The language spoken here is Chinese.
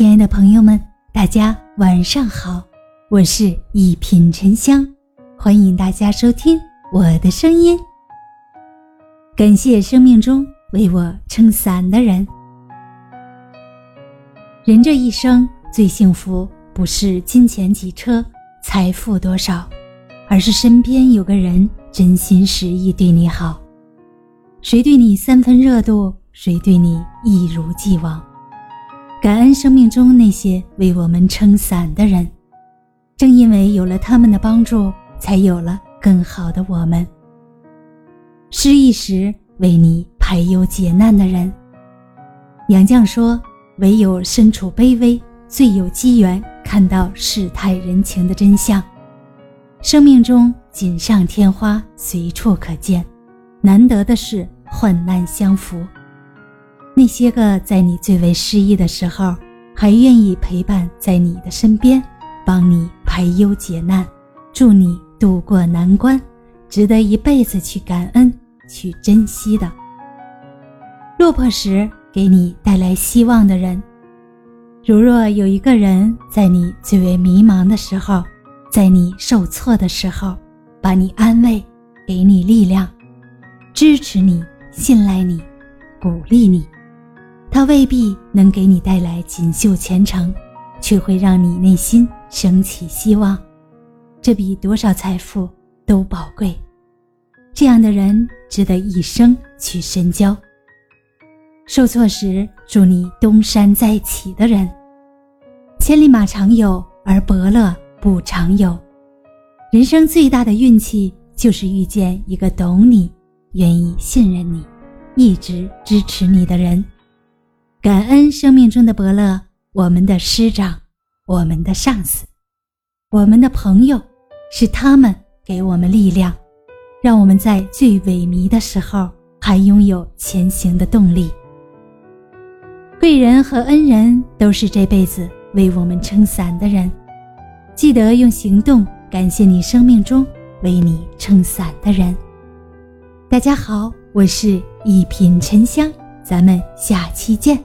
亲爱的朋友们，大家晚上好，我是一品沉香，欢迎大家收听我的声音。感谢生命中为我撑伞的人。人这一生最幸福，不是金钱几车、财富多少，而是身边有个人真心实意对你好。谁对你三分热度，谁对你一如既往。感恩生命中那些为我们撑伞的人，正因为有了他们的帮助，才有了更好的我们。失意时为你排忧解难的人。杨绛说：“唯有身处卑微，最有机缘看到世态人情的真相。生命中锦上添花随处可见，难得的是患难相扶。”那些个在你最为失意的时候，还愿意陪伴在你的身边，帮你排忧解难，助你渡过难关，值得一辈子去感恩、去珍惜的。落魄时给你带来希望的人，如若有一个人在你最为迷茫的时候，在你受挫的时候，把你安慰，给你力量，支持你，信赖你，鼓励你。他未必能给你带来锦绣前程，却会让你内心升起希望，这比多少财富都宝贵。这样的人值得一生去深交。受挫时祝你东山再起的人，千里马常有，而伯乐不常有。人生最大的运气就是遇见一个懂你、愿意信任你、一直支持你的人。感恩生命中的伯乐，我们的师长，我们的上司，我们的朋友，是他们给我们力量，让我们在最萎靡的时候还拥有前行的动力。贵人和恩人都是这辈子为我们撑伞的人，记得用行动感谢你生命中为你撑伞的人。大家好，我是一品沉香，咱们下期见。